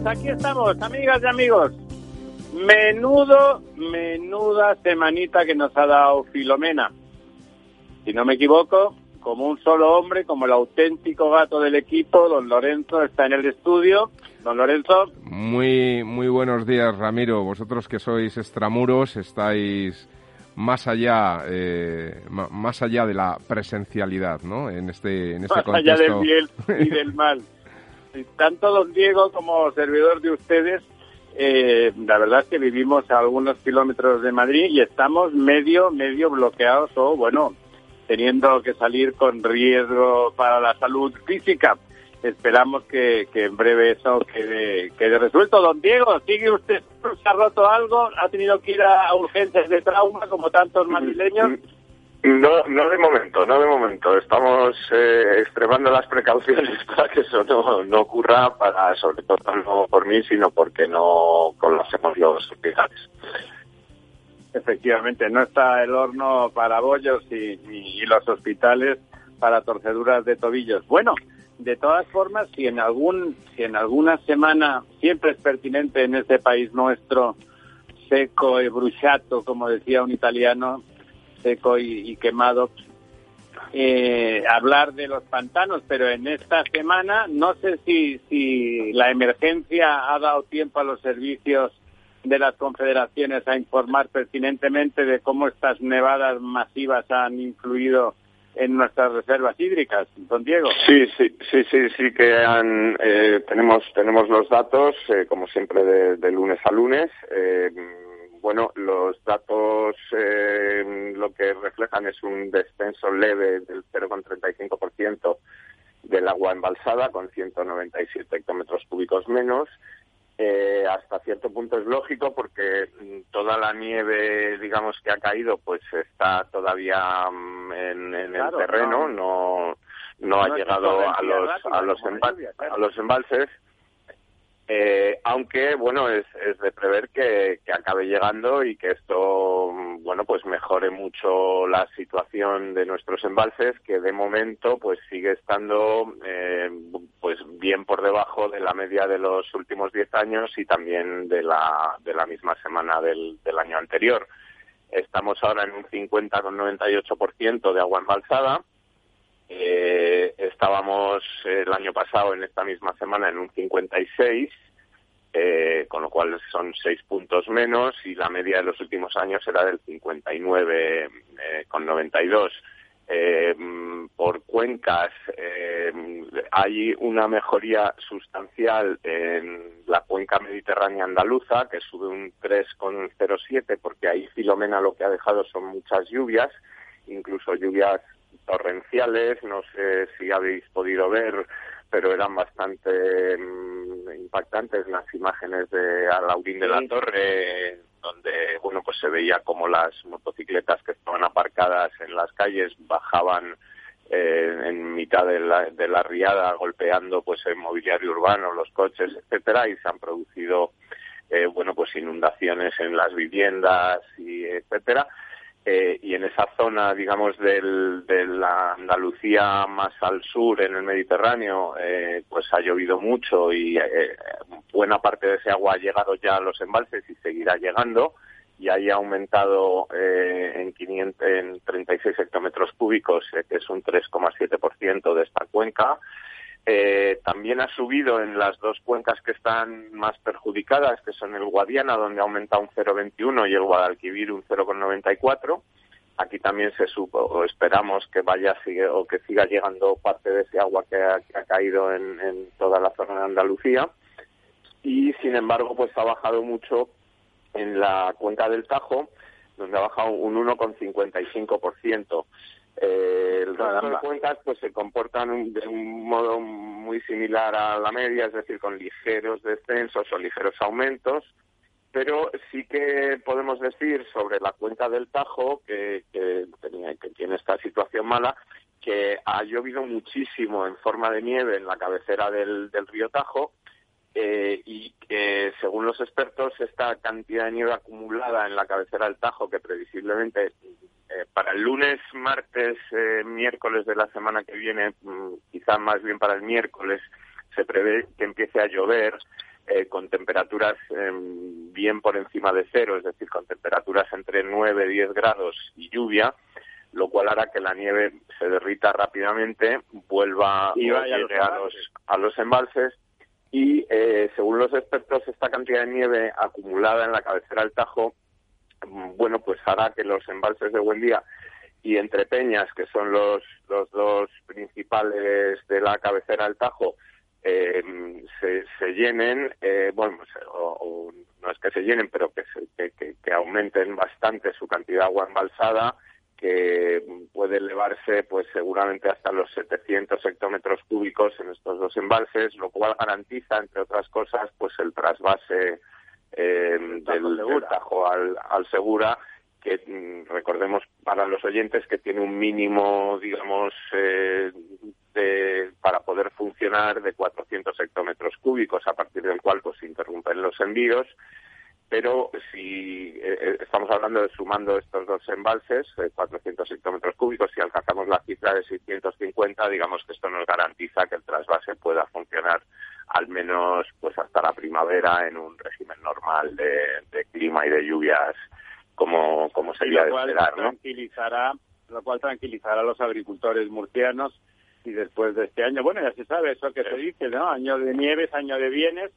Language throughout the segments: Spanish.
Pues aquí estamos, amigas y amigos. Menudo, menuda semanita que nos ha dado Filomena. Si no me equivoco, como un solo hombre, como el auténtico gato del equipo, don Lorenzo está en el estudio. Don Lorenzo. Muy, muy buenos días, Ramiro. Vosotros que sois extramuros, estáis más allá, eh, más allá de la presencialidad, ¿no? En este, en este más allá del bien y del mal. Tanto don Diego como servidor de ustedes, eh, la verdad es que vivimos a algunos kilómetros de Madrid y estamos medio, medio bloqueados o, bueno, teniendo que salir con riesgo para la salud física. Esperamos que, en breve eso quede, quede resuelto. Don Diego, ¿sigue usted? ¿Se ha roto algo? ¿Ha tenido que ir a urgencias de trauma como tantos madrileños? No, no de momento, no de momento. Estamos eh, extremando las precauciones para que eso no, ocurra, para sobre todo no por mí, sino porque no conocemos los hospitales. Efectivamente, no está el horno para bollos y, y, los hospitales para torceduras de tobillos. Bueno, de todas formas, si en algún, si en alguna semana siempre es pertinente en este país nuestro seco y bruciato, como decía un italiano, seco y, quemado, eh, hablar de los pantanos, pero en esta semana no sé si, si la emergencia ha dado tiempo a los servicios de las confederaciones a informar pertinentemente de cómo estas nevadas masivas han influido en nuestras reservas hídricas, don Diego. Sí, sí, sí, sí, sí que han, eh, tenemos tenemos los datos, eh, como siempre, de, lunes a lunes. Eh, bueno, los datos eh, lo que reflejan es un descenso leve del 0,35% del agua embalsada, con 197 hectómetros cúbicos menos. Eh, hasta cierto punto es lógico porque mm, toda la nieve, digamos, que ha caído, pues está todavía mm, en, el terreno, no, no, ha llegado a los, a los, a los embalses eh, aunque, bueno, es, es de prever que, acabe llegando y que esto, bueno, pues mejore mucho la situación de nuestros embalses, que de momento, pues sigue estando, eh, pues bien por debajo de la media de los últimos 10 años y también de la, de la misma semana del, del año anterior. Estamos ahora en un 50,98% de agua embalsada eh, estábamos el año pasado en esta misma semana en un 56, eh, con lo cual son seis puntos menos y la media de los últimos años era del 59 eh, con 92. Eh, por cuencas eh, hay una mejoría sustancial en la cuenca mediterránea andaluza que sube un 3,07 porque ahí Filomena lo que ha dejado son muchas lluvias, incluso lluvias torrenciales, no sé si habéis podido ver, pero eran bastante mm, impactantes las imágenes de Alaurín de la Torre, donde bueno pues se veía como las motocicletas que estaban aparcadas en las calles bajaban eh, en mitad de la, de la riada golpeando pues el mobiliario urbano, los coches, etcétera, y se han producido eh, bueno pues inundaciones en las viviendas y etcétera eh, y en esa zona, digamos, del, de la Andalucía más al sur, en el Mediterráneo, eh, pues ha llovido mucho y eh, buena parte de ese agua ha llegado ya a los embalses y seguirá llegando y ahí ha aumentado en, 500, en 36 hectómetros cúbicos, que es un 3,7% de esta cuenca. Eh, también ha subido en las dos cuencas que están más perjudicadas, que son el Guadiana, donde ha aumentado un 0,21 y el Guadalquivir un 0,94. Aquí también se supo, o esperamos que vaya o que siga llegando parte de ese agua que ha, caído en, toda la zona de Andalucía. Y sin embargo, pues ha bajado mucho en la cuenca del Tajo, donde ha bajado un 1,55%. Eh, el resto de cuencas pues se comportan de un modo muy similar a la media, es decir, con ligeros descensos o ligeros aumentos, pero sí que podemos decir sobre la cuenca del Tajo, que, que, que tiene esta situación mala, que ha llovido muchísimo en forma de nieve en la cabecera del, del río Tajo eh, y que, según los expertos, esta cantidad de nieve acumulada en la cabecera del Tajo, que previsiblemente eh, para el lunes, martes, eh, miércoles de la semana que viene, mm, quizá más bien para el miércoles, se prevé que empiece a llover eh, con temperaturas em, bien por encima de cero, es decir, con temperaturas entre 9 y 10 grados y lluvia, lo cual hará que la nieve se derrita rápidamente, vuelva y vaya a, los, a los embalses. Y, eh, según los expertos, esta cantidad de nieve acumulada en la cabecera del Tajo, bueno, pues hará que los embalses de Buendía y Entre Peñas, que son los, los dos principales de la cabecera del Tajo, eh, se, se, llenen, eh, bueno, pues, o, no es que se llenen, pero que, que, que, aumenten bastante su cantidad de agua embalsada que puede elevarse pues seguramente hasta los 700 hectómetros cúbicos en estos dos embalses, lo cual garantiza, entre otras cosas, pues el trasvase eh, del, Tajo al, al Segura, que mm, recordemos para los oyentes que tiene un mínimo, digamos, eh, de, para poder funcionar de 400 hectómetros cúbicos, a partir del cual pues se interrumpen los envíos. Pero si eh, eh, estamos hablando de sumando estos dos embalses, 400 hectómetros cúbicos, si alcanzamos la cifra de 650, digamos que esto nos garantiza que el trasvase pueda funcionar al menos pues hasta la primavera en un régimen normal de, clima y de lluvias como, como sería de esperar, ¿no? Tranquilizará, lo cual tranquilizará a los agricultores murcianos y después de este año, bueno, ya se sabe eso que se dice, ¿no? Año de nieves, año de bienes,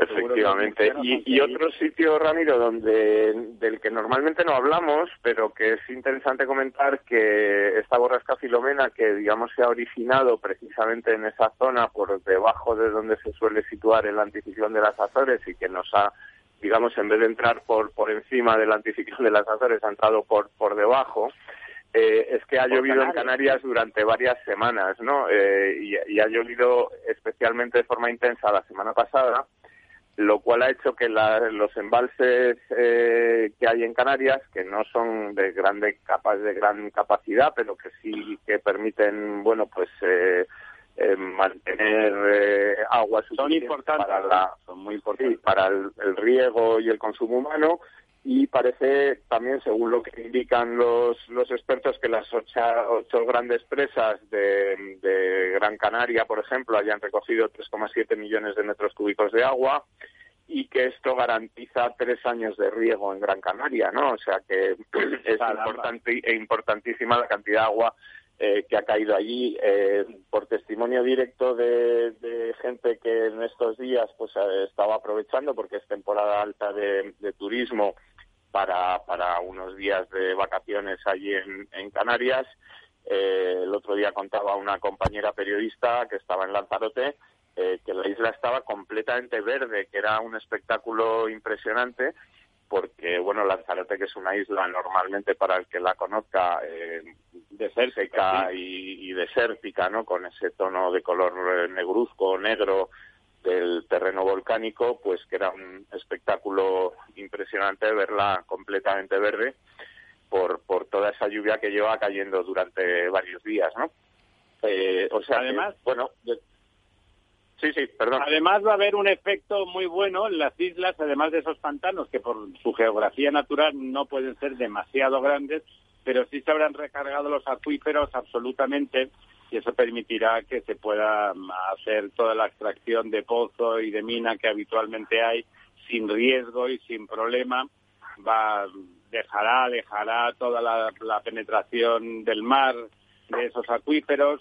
Efectivamente. Y, otro sitio, Ramiro, donde del que normalmente no hablamos, pero que es interesante comentar que esta borrasca filomena, que digamos se ha originado precisamente en esa zona por debajo de donde se suele situar el anticiclón de las Azores y que nos ha digamos, en vez de entrar por, por encima del anticiclón de las Azores, ha entrado por, por debajo, eh, es que ha llovido en Canarias durante varias semanas, ¿no? Eh, y, y, ha llovido especialmente de forma intensa la semana pasada lo cual ha hecho que los embalses eh, que hay en Canarias, que no son de grande capa, de gran capacidad, pero que sí que permiten, bueno, pues eh, eh, mantener agua suficiente para la, son muy importantes. para el, riego y el consumo humano. Y parece también, según lo que indican los, los expertos, que las ocho, ocho grandes presas de, de Gran Canaria, por ejemplo, hayan recogido 3,7 millones de metros cúbicos de agua y que esto garantiza tres años de riego en Gran Canaria, ¿no? O sea que es importante e importantísima la cantidad de agua eh, que ha caído allí eh, por testimonio directo de, gente que en estos días pues eh, estaba aprovechando porque es temporada alta de, turismo para, para unos días de vacaciones allí en, en Canarias. el otro día contaba una compañera periodista que estaba en Lanzarote eh, que la isla estaba completamente verde, que era un espectáculo impresionante, porque, bueno, Lanzarote, que es una isla normalmente para el que la conozca, eh, desértica y, y, desértica, ¿no? Con ese tono de color eh, negruzco, negro del terreno volcánico, pues que era un espectáculo impresionante verla completamente verde por, por toda esa lluvia que lleva cayendo durante varios días, ¿no? Eh, o sea, además, bueno, Sí, sí, perdón. Además va a haber un efecto muy bueno en las islas, además de esos pantanos que por su geografía natural no pueden ser demasiado grandes, pero sí se habrán recargado los acuíferos absolutamente y eso permitirá que se pueda hacer toda la extracción de pozo y de mina que habitualmente hay sin riesgo y sin problema. Va dejará, alejará toda la, la penetración del mar de esos acuíferos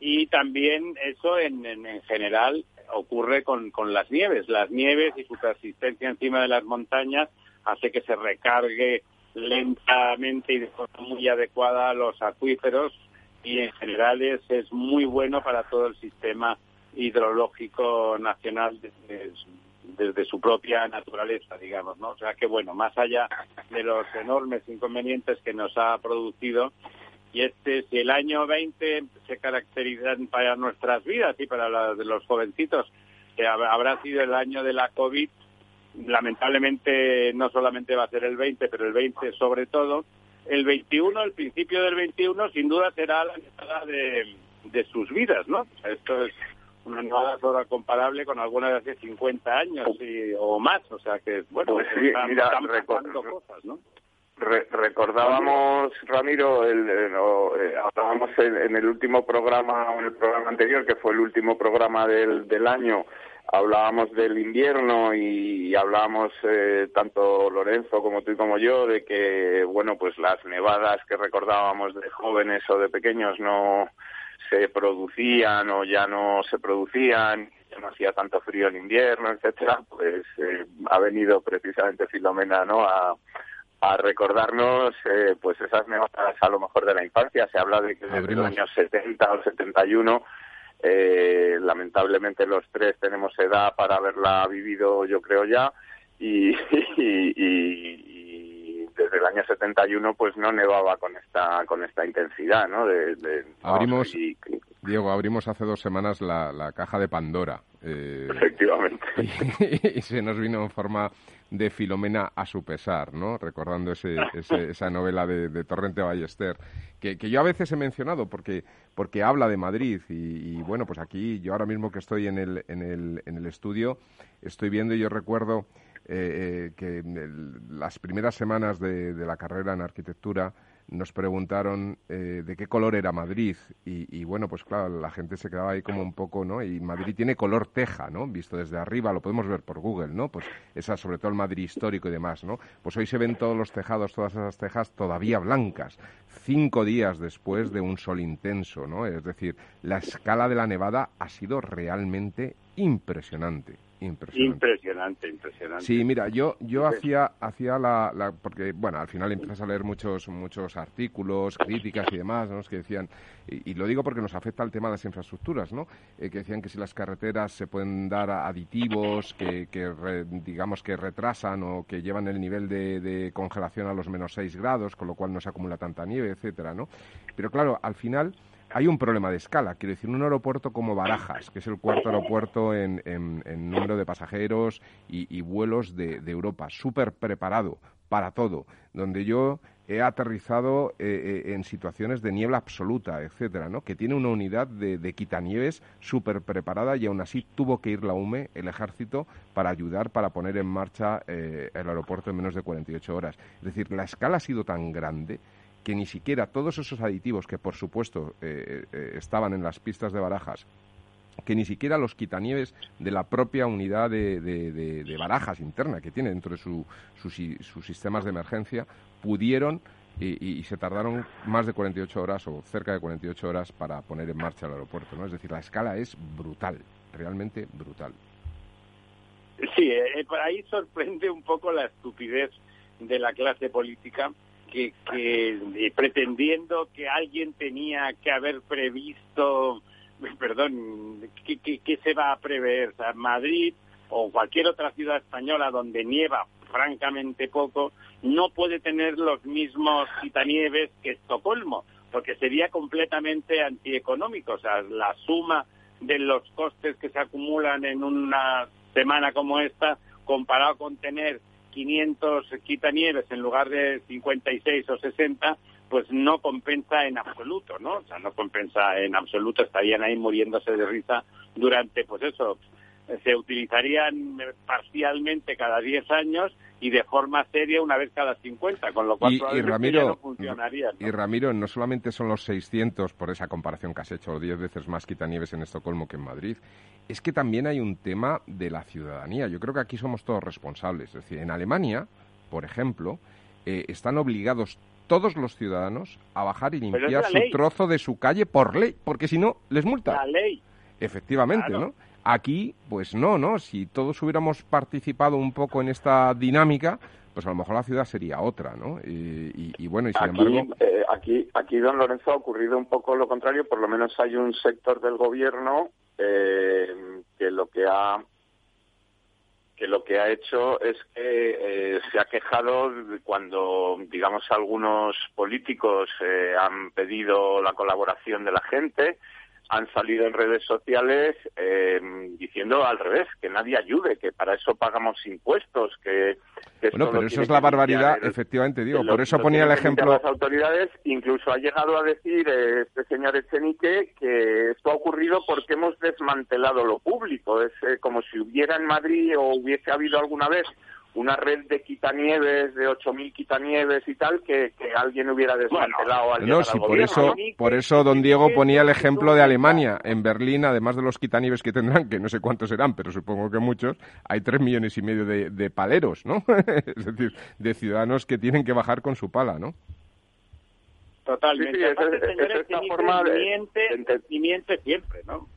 y también eso en, en, general ocurre con, con las nieves. Las nieves y su persistencia encima de las montañas hace que se recargue lentamente y de forma muy adecuada los acuíferos y en general es, muy bueno para todo el sistema hidrológico nacional desde su propia naturaleza, digamos, ¿no? O sea que, bueno, más allá de los enormes inconvenientes que nos ha producido, y este, si el año 20 se caracteriza para nuestras vidas y para las de los jovencitos, que habrá sido el año de la COVID, lamentablemente no solamente va a ser el 20, pero el 20 sobre todo, el 21, el principio del 21, sin duda será la mitad de, de sus vidas, ¿no? Esto es una nueva hora comparable con alguna de hace 50 años o más, o sea que, bueno, pues mira, cosas, ¿no? recordábamos, Ramiro, el, eh, hablábamos en, el último programa, en el programa anterior, que fue el último programa del, del año, hablábamos del invierno y, hablábamos eh, tanto Lorenzo como tú y como yo de que, bueno, pues las nevadas que recordábamos de jóvenes o de pequeños no se producían o ya no se producían, ya no hacía tanto frío en invierno, etcétera, pues eh, ha venido precisamente Filomena, ¿no? A, a recordarnos eh, pues esas nevadas a lo mejor de la infancia. Se habla de que desde los años 70 o 71 eh, lamentablemente los tres tenemos edad para haberla vivido, yo creo ya, y, y, desde el año 71 pues no nevaba con esta con esta intensidad, ¿no? De, abrimos, Diego, abrimos hace dos semanas la, la caja de Pandora. Eh, Efectivamente. Y, se nos vino en forma de Filomena a su pesar, ¿no? Recordando ese, esa novela de, Torrente Ballester, que, yo a veces he mencionado porque, porque habla de Madrid y, bueno, pues aquí yo ahora mismo que estoy en el, en el, en el estudio estoy viendo y yo recuerdo eh, eh, que las primeras semanas de la carrera en arquitectura nos preguntaron eh, de qué color era Madrid y, bueno, pues claro, la gente se quedaba ahí como un poco, ¿no? Y Madrid tiene color teja, ¿no? Visto desde arriba, lo podemos ver por Google, ¿no? Pues esa, sobre todo el Madrid histórico y demás, ¿no? Pues hoy se ven todos los tejados, todas esas tejas todavía blancas, cinco días después de un sol intenso, ¿no? Es decir, la escala de la nevada ha sido realmente impresionante. Impresionante. Impresionante, Sí, mira, yo yo hacía hacía la, porque bueno, al final empiezas a leer muchos muchos artículos, críticas y demás, ¿no? que decían y, lo digo porque nos afecta el tema de las infraestructuras, ¿no? Eh, que decían que si las carreteras se pueden dar aditivos que, que digamos que retrasan o que llevan el nivel de, de congelación a los menos 6 grados, con lo cual no se acumula tanta nieve, etcétera, ¿no? Pero claro, al final hay un problema de escala. Quiero decir, un aeropuerto como Barajas, que es el cuarto aeropuerto en, número de pasajeros y, vuelos de, Europa, súper preparado para todo, donde yo he aterrizado eh, eh, en situaciones de niebla absoluta, etcétera, ¿no? Que tiene una unidad de, de quitanieves súper preparada y aún así tuvo que ir la UME, el ejército, para ayudar, para poner en marcha eh, el aeropuerto en menos de 48 horas. Es decir, la escala ha sido tan grande que ni siquiera todos esos aditivos que por supuesto eh, eh, estaban en las pistas de barajas que ni siquiera los quitanieves de la propia unidad de, barajas interna que tiene dentro de su, sus sistemas de emergencia pudieron y, se tardaron más de 48 horas o cerca de 48 horas para poner en marcha el aeropuerto. ¿no? Es decir, la escala es brutal, realmente brutal. Sí, eh, ahí sorprende un poco la estupidez de la clase política que, que pretendiendo que alguien tenía que haber previsto, perdón, ¿qué, se va a prever? O sea, Madrid o cualquier otra ciudad española donde nieva francamente poco, no puede tener los mismos quitanieves que Estocolmo, porque sería completamente antieconómico. O sea, la suma de los costes que se acumulan en una semana como esta, comparado con tener 500 quitanieves en lugar de 56 o 60, pues no compensa en absoluto, ¿no? O sea, no compensa en absoluto, estarían ahí muriéndose de risa durante, pues eso, se utilizarían parcialmente cada 10 años y de forma seria una vez cada 50, con lo cual y, probablemente Ramiro, no funcionaría. Y Ramiro, no solamente son los 600, por esa comparación que has hecho, 10 veces más quitanieves en Estocolmo que en Madrid, es que también hay un tema de la ciudadanía. Yo creo que aquí somos todos responsables. Es decir, en Alemania, por ejemplo, eh, están obligados todos los ciudadanos a bajar y limpiar su trozo de su calle por ley, porque si no, les multa. La ley. Efectivamente, ¿no? Aquí, pues no, ¿no? Si todos hubiéramos participado un poco en esta dinámica, pues a lo mejor la ciudad sería otra, ¿no? Y, bueno, y sin embargo... Eh, aquí, aquí, don Lorenzo, ha ocurrido un poco lo contrario, por lo menos hay un sector del gobierno eh, que lo que ha que lo que ha hecho es que eh, se ha quejado cuando, digamos, algunos políticos eh, han pedido la colaboración de la gente han salido en redes sociales eh, diciendo al revés, que nadie ayude, que para eso pagamos impuestos, que... bueno, pero eso es la barbaridad, efectivamente, digo, por eso ponía el ejemplo... Las autoridades. Incluso ha llegado a decir eh, este señor Echenique que esto ha ocurrido porque hemos desmantelado lo público, es eh, como si hubiera en Madrid o hubiese habido alguna vez una red de quitanieves, de 8.000 quitanieves y tal, que, alguien hubiera desmantelado al No, sí, por eso, por eso don Diego ponía el ejemplo de Alemania. En Berlín, además de los quitanieves que tendrán, que no sé cuántos serán, pero supongo que muchos, hay tres millones y medio de, paleros, ¿no? es decir, de ciudadanos que tienen que bajar con su pala, ¿no? Totalmente. es, forma de... miente siempre, ¿no?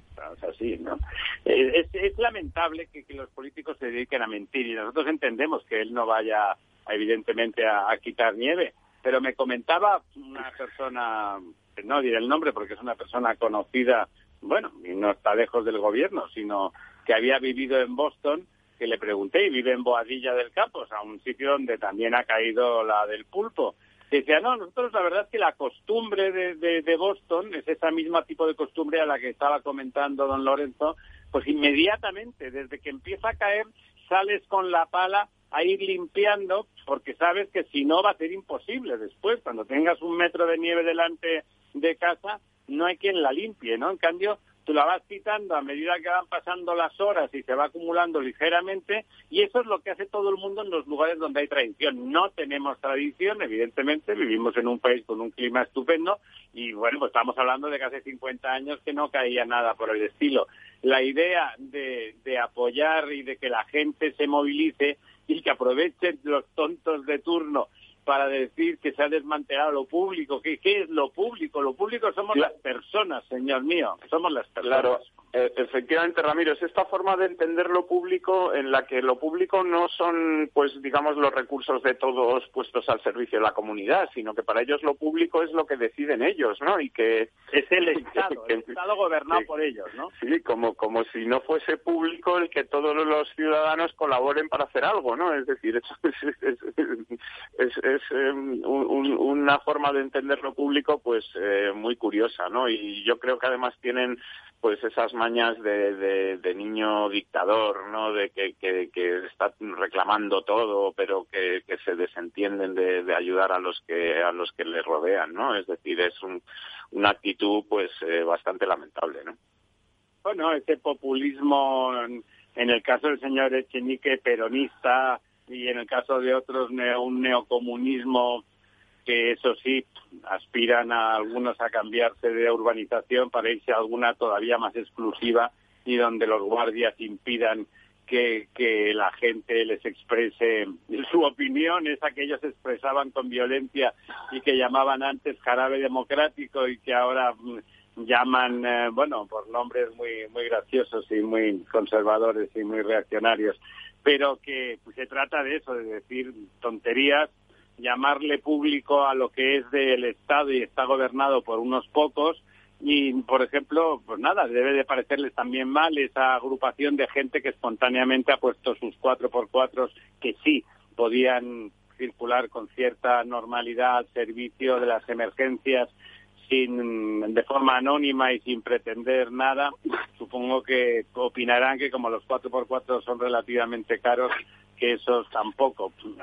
Así, ¿no? Es, es lamentable que, los políticos se dediquen a mentir y nosotros entendemos que él no vaya, evidentemente, a, quitar nieve, pero me comentaba una persona, no diré el nombre porque es una persona conocida, bueno, y no está lejos del gobierno, sino que había vivido en Boston, que le pregunté, y vive en Boadilla del Campo, o sea, un sitio donde también ha caído la del pulpo. Decía, no, nosotros la verdad es que la costumbre de, de, Boston es esa misma tipo de costumbre a la que estaba comentando don Lorenzo, pues inmediatamente, desde que empieza a caer, sales con la pala a ir limpiando, porque sabes que si no va a ser imposible después, cuando tengas un metro de nieve delante de casa, no hay quien la limpie, ¿no? En cambio, tú la vas quitando a medida que van pasando las horas y se va acumulando ligeramente y eso es lo que hace todo el mundo en los lugares donde hay tradición. No tenemos tradición, evidentemente, vivimos en un país con un clima estupendo y bueno, pues estamos hablando de casi 50 años que no caía nada por el estilo. La idea de, de apoyar y de que la gente se movilice y que aprovechen los tontos de turno para decir que se ha desmantelado lo público. ¿Qué, qué es lo público? Lo público somos las personas, señor mío. Somos las personas. Claro. Eh, efectivamente, Ramiro, es esta forma de entender lo público en la que lo público no son, pues, digamos, los recursos de todos puestos al servicio de la comunidad, sino que para ellos lo público es lo que deciden ellos, ¿no? Y que es el Estado, el Estado gobernado por ellos, ¿no? Sí, como como si no fuese público el que todos los ciudadanos colaboren para hacer algo, ¿no? Es decir, es, es, em, una forma de entender lo público, pues, eh, muy curiosa, ¿no? Y yo creo que además tienen pues esas mañas de, de, niño dictador, ¿no? De que, que, está reclamando todo, pero que, que se desentienden de, de, ayudar a los que a los que le rodean, ¿no? Es decir, es un, una actitud, pues, eh, bastante lamentable, ¿no? Bueno, ese populismo, en el caso del señor Echenique, peronista, y en el caso de otros, un neocomunismo que eso sí, aspiran a algunos a cambiarse de urbanización para irse a alguna todavía más exclusiva y donde los guardias impidan que, la gente les exprese su opinión, esa que ellos expresaban con violencia y que llamaban antes jarabe democrático y que ahora mm, llaman, eh, bueno, por nombres muy, muy graciosos y muy conservadores y muy reaccionarios, pero que se trata de eso, de decir tonterías llamarle público a lo que es del Estado y está gobernado por unos pocos. Y, por ejemplo, pues nada, debe de parecerles también mal esa agrupación de gente que espontáneamente ha puesto sus cuatro por cuatro que sí podían circular con cierta normalidad al servicio de las emergencias sin de forma anónima y sin pretender nada, supongo que opinarán que como los cuatro por cuatro son relativamente caros, que esos tampoco, sí,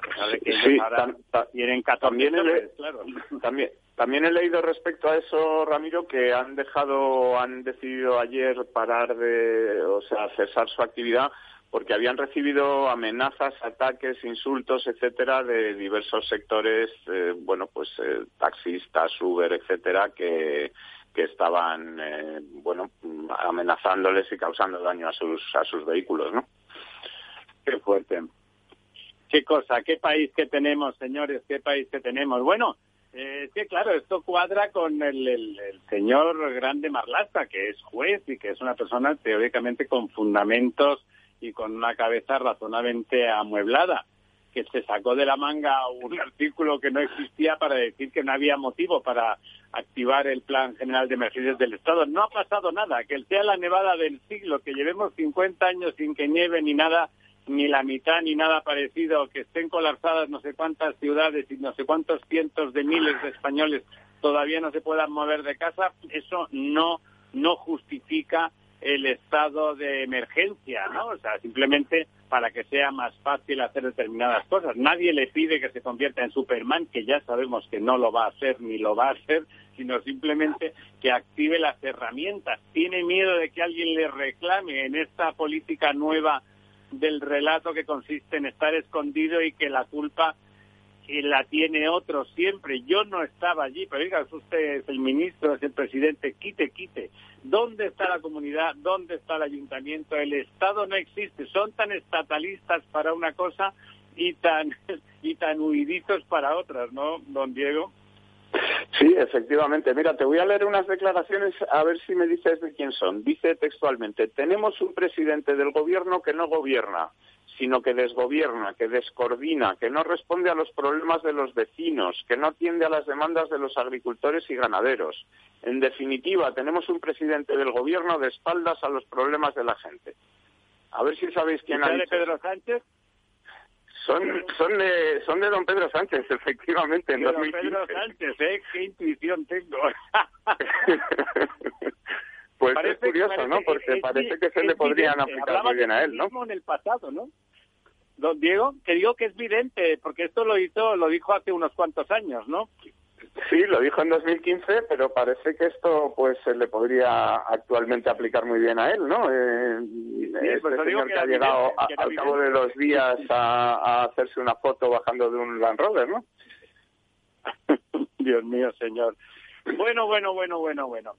tienen 14 también he, claro. También, también he leído respecto a eso, Ramiro, que han dejado, han decidido ayer parar de, o sea, cesar su actividad porque habían recibido amenazas, ataques, insultos, etcétera, de diversos sectores, eh, bueno, pues eh, taxistas, Uber, etcétera, que, que estaban, eh, bueno, amenazándoles y causando daño a sus, a sus vehículos, ¿no? Qué fuerte. Qué cosa, qué país que tenemos, señores, qué país que tenemos. Bueno, eh, es que claro, esto cuadra con el, el, señor Grande Marlasta, que es juez y que es una persona teóricamente con fundamentos y con una cabeza razonablemente amueblada, que se sacó de la manga un artículo que no existía para decir que no había motivo para activar el Plan General de Emergencias del Estado. No ha pasado nada, que sea la nevada del siglo, que llevemos 50 años sin que nieve ni nada, ni la mitad ni nada parecido, que estén colapsadas no sé cuántas ciudades y no sé cuántos cientos de miles de españoles todavía no se puedan mover de casa, eso no, no justifica el estado de emergencia, ¿no? O sea, simplemente para que sea más fácil hacer determinadas cosas. Nadie le pide que se convierta en Superman, que ya sabemos que no lo va a hacer ni lo va a hacer, sino simplemente que active las herramientas. Tiene miedo de que alguien le reclame en esta política nueva del relato que consiste en estar escondido y que la culpa la tiene otro siempre. Yo no estaba allí, pero diga, usted es el ministro, es el presidente, quite, quite. ¿Dónde está la comunidad? ¿Dónde está el ayuntamiento? El Estado no existe. Son tan estatalistas para una cosa y tan, y tan huidizos para otras, ¿no, don Diego? Sí, efectivamente. Mira, te voy a leer unas declaraciones a ver si me dices de quién son. Dice textualmente, tenemos un presidente del gobierno que no gobierna, sino que desgobierna, que descoordina, que no responde a los problemas de los vecinos, que no atiende a las demandas de los agricultores y ganaderos. En definitiva, tenemos un presidente del gobierno de espaldas a los problemas de la gente. A ver si sabéis quién ha dicho. Pedro Sánchez? Son, son, de, son de don Pedro Sánchez, efectivamente, en Don Pedro Sánchez, ¿eh? Qué intuición tengo. pues es curioso, ¿no? Porque parece que se le podrían aplicar muy bien a él, ¿no? en el pasado, ¿no? Don Diego, que digo que es vidente, porque esto lo hizo, lo dijo hace unos cuantos años, ¿no? Sí, lo dijo en 2015, pero parece que esto pues se le podría actualmente aplicar muy bien a él, ¿no? Eh, este pues señor que, ha llegado al cabo de dos días a, hacerse una foto bajando de un Land Rover, ¿no? Dios mío, señor. Bueno, bueno, bueno, bueno, bueno.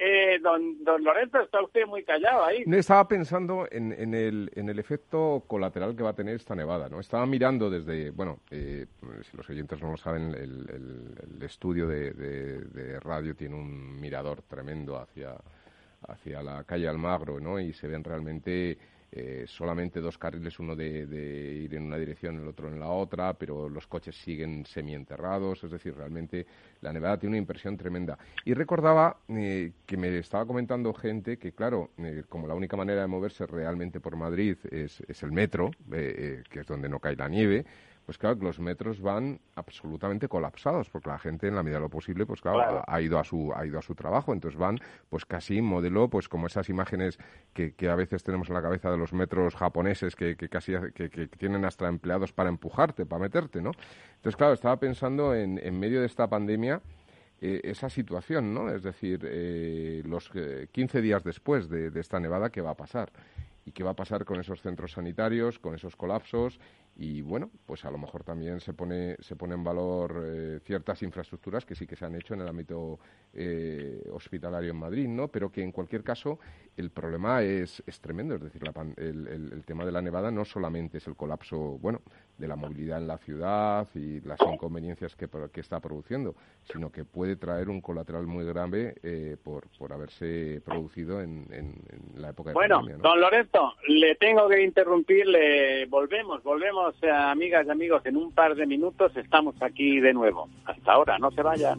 Eh, don, don Lorenzo, está usted muy callado ahí. Estaba pensando en, en, el, en el efecto colateral que va a tener esta nevada, ¿no? Estaba mirando desde, bueno, eh, si los oyentes no lo saben, el, el, estudio de, de, radio tiene un mirador tremendo hacia, hacia la calle Almagro, ¿no? Y se ven realmente eh, solamente dos carriles, uno de, ir en una dirección, el otro en la otra, pero los coches siguen semienterrados, es decir, realmente la nevada tiene una impresión tremenda. Y recordaba eh, que me estaba comentando gente que, claro, eh, como la única manera de moverse realmente por Madrid es, es el metro, que es donde no cae la nieve, pues claro, los metros van absolutamente colapsados, porque la gente en la medida de lo posible, pues claro, Ha, ido a su ha ido a su trabajo, entonces van pues casi modelo, pues como esas imágenes que, que a veces tenemos en la cabeza de los metros japoneses que, que casi que, que, tienen hasta empleados para empujarte, para meterte, ¿no? Entonces claro, estaba pensando en, en medio de esta pandemia eh, esa situación, ¿no? Es decir, eh, los 15 días después de, de esta nevada, ¿qué va a pasar? y qué va a pasar con esos centros sanitarios, con esos colapsos y bueno, pues a lo mejor también se pone, se pone en valor eh, ciertas infraestructuras que sí que se han hecho en el ámbito eh, hospitalario en Madrid, ¿no? Pero que en cualquier caso el problema es, es tremendo, es decir, el, el, tema de la nevada no solamente es el colapso, bueno, de la movilidad en la ciudad y las inconveniencias que, que está produciendo, sino que puede traer un colateral muy grave eh, por, por haberse producido en, en, la época de bueno, pandemia. Bueno, don Lorenzo, le tengo que interrumpir, le volvemos, volvemos amigas y amigos, en un par de minutos estamos aquí de nuevo. Hasta ahora, no se vayan.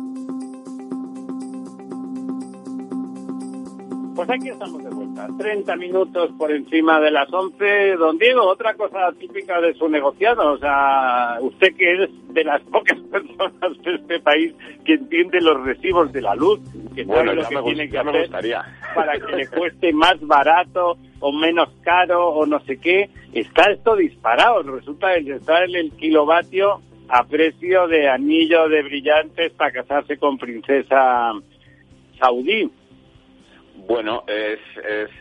Pues aquí estamos de vuelta, 30 minutos por encima de las 11. Don Diego, otra cosa típica de su negociado, o sea, usted que es de las pocas personas de este país que entiende los recibos de la luz, que sabe lo que tiene que hacer para que le cueste más barato o menos caro o no sé qué, está esto disparado, resulta que está en el kilovatio a precio de anillo de brillantes para casarse con princesa saudí. Bueno, es,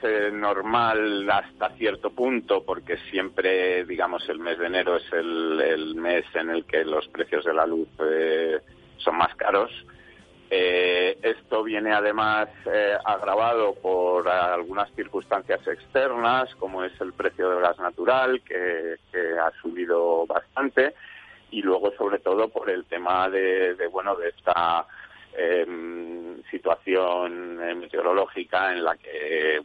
eh, normal hasta cierto punto porque siempre, digamos, el mes de enero es el, mes en el que los precios de la luz eh, son más caros. Eh, esto viene además agravado por algunas circunstancias externas, como es el precio del gas natural, que, ha subido bastante, y luego sobre todo por el tema de bueno, de esta Em, situación eh, meteorológica en la que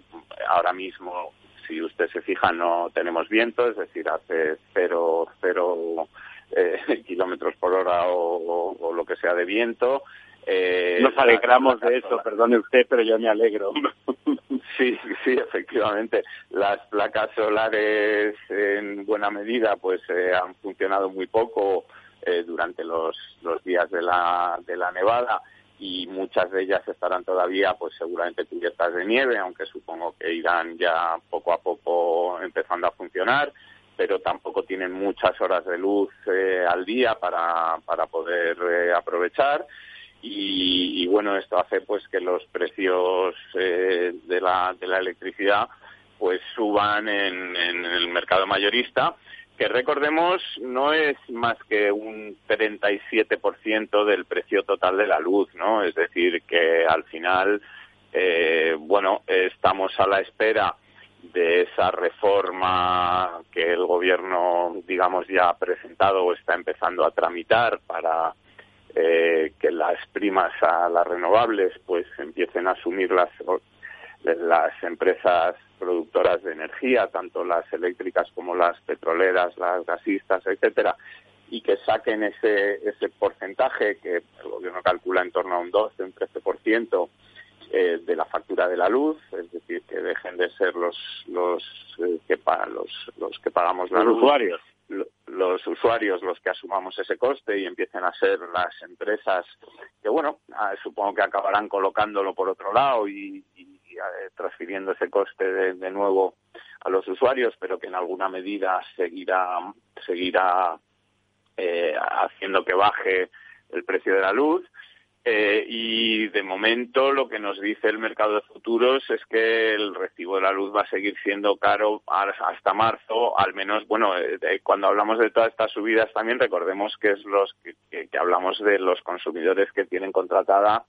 ahora mismo, si usted se fija, no tenemos viento, es decir, hace cero, cero eh, kilómetros por hora o, lo que sea de viento. Eh, Nos alegramos de eso, perdone usted, pero yo me alegro. Sí, sí, efectivamente. Las placas solares en buena medida pues eh, han funcionado muy poco durante los, los días de la, de la nevada y muchas de ellas estarán todavía pues seguramente cubiertas de nieve, aunque supongo que irán ya poco a poco empezando a funcionar, pero tampoco tienen muchas horas de luz eh, al día para, para poder eh, aprovechar. Y, bueno, esto hace pues que los precios eh, de, la, de la electricidad pues suban en, en el mercado mayorista que recordemos no es más que un 37% del precio total de la luz, ¿no? Es decir, que al final, eh, bueno, estamos a la espera de esa reforma que el gobierno, digamos, ya ha presentado o está empezando a tramitar para eh, que las primas a las renovables pues empiecen a asumir las las empresas productoras de energía, tanto las eléctricas como las petroleras, las gasistas, etcétera, y que saquen ese, ese porcentaje que el gobierno calcula en torno a un 12, un 13% eh, de la factura de la luz, es decir, que dejen de ser los los eh, que los, los que pagamos la los usuarios. los usuarios los que asumamos ese coste y empiecen a ser las empresas que bueno ah, supongo que acabarán colocándolo por otro lado y, transfiriendo ese coste de, nuevo a los usuarios, pero que en alguna medida seguirá, seguirá eh, haciendo que baje el precio de la luz. Eh, y de momento lo que nos dice el mercado de futuros es que el recibo de la luz va a seguir siendo caro hasta marzo, al menos, bueno, cuando hablamos de todas estas subidas también recordemos que es los que hablamos de los consumidores que tienen contratada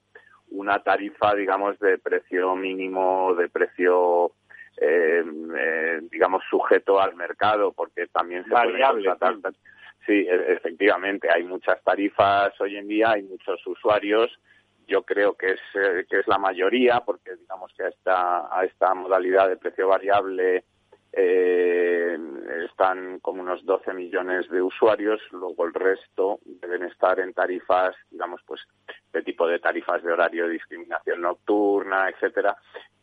una tarifa, digamos, de precio mínimo, de precio, eh, eh, digamos, sujeto al mercado, porque también se Variable, Sí, e, efectivamente, hay muchas tarifas hoy en día, hay muchos usuarios. Yo creo que es, eh, que es la mayoría, porque digamos que a esta, a esta modalidad de precio variable eh, están como unos 12 millones de usuarios, luego el resto deben estar en tarifas, digamos, pues de tipo de tarifas de horario de discriminación nocturna, etcétera.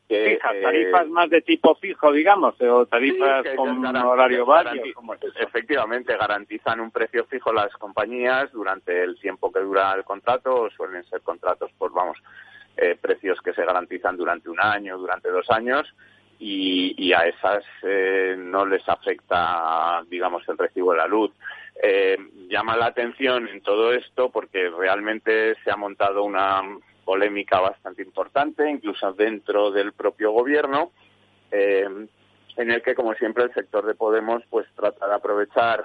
Que, tarifas más de tipo fijo, digamos, o tarifas con horario variable. Efectivamente, garantizan un precio fijo las compañías durante el tiempo que dura el contrato, o suelen ser contratos por, vamos, eh, precios que se garantizan durante un año, durante dos años, y, a esas eh, no les afecta, digamos, el recibo de la luz. Eh, llama la atención en todo esto porque realmente se ha montado una polémica bastante importante, incluso dentro del propio gobierno, eh, en el que, como siempre, el sector de Podemos pues trata de aprovechar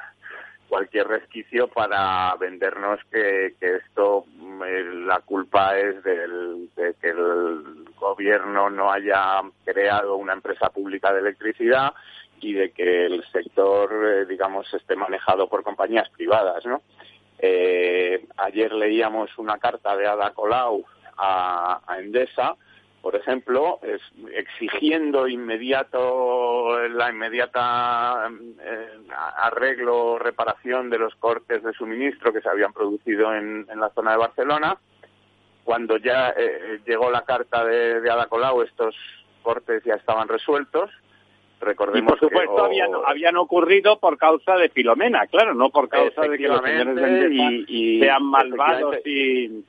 cualquier resquicio para vendernos que, esto, eh, la culpa es del, de que el gobierno no haya creado una empresa pública de electricidad y de que el sector, eh, digamos, esté manejado por compañías privadas, ¿no? Eh, ayer leíamos una carta de Ada Colau a Endesa, por ejemplo, es, exigiendo inmediato la inmediata eh, arreglo o reparación de los cortes de suministro que se habían producido en, la zona de Barcelona. Cuando ya eh, llegó la carta de, de Ada Colau, estos cortes ya estaban resueltos. Recordemos y por supuesto habían, habían ocurrido por causa de Filomena, claro, no por causa de que los señores y, sean malvados y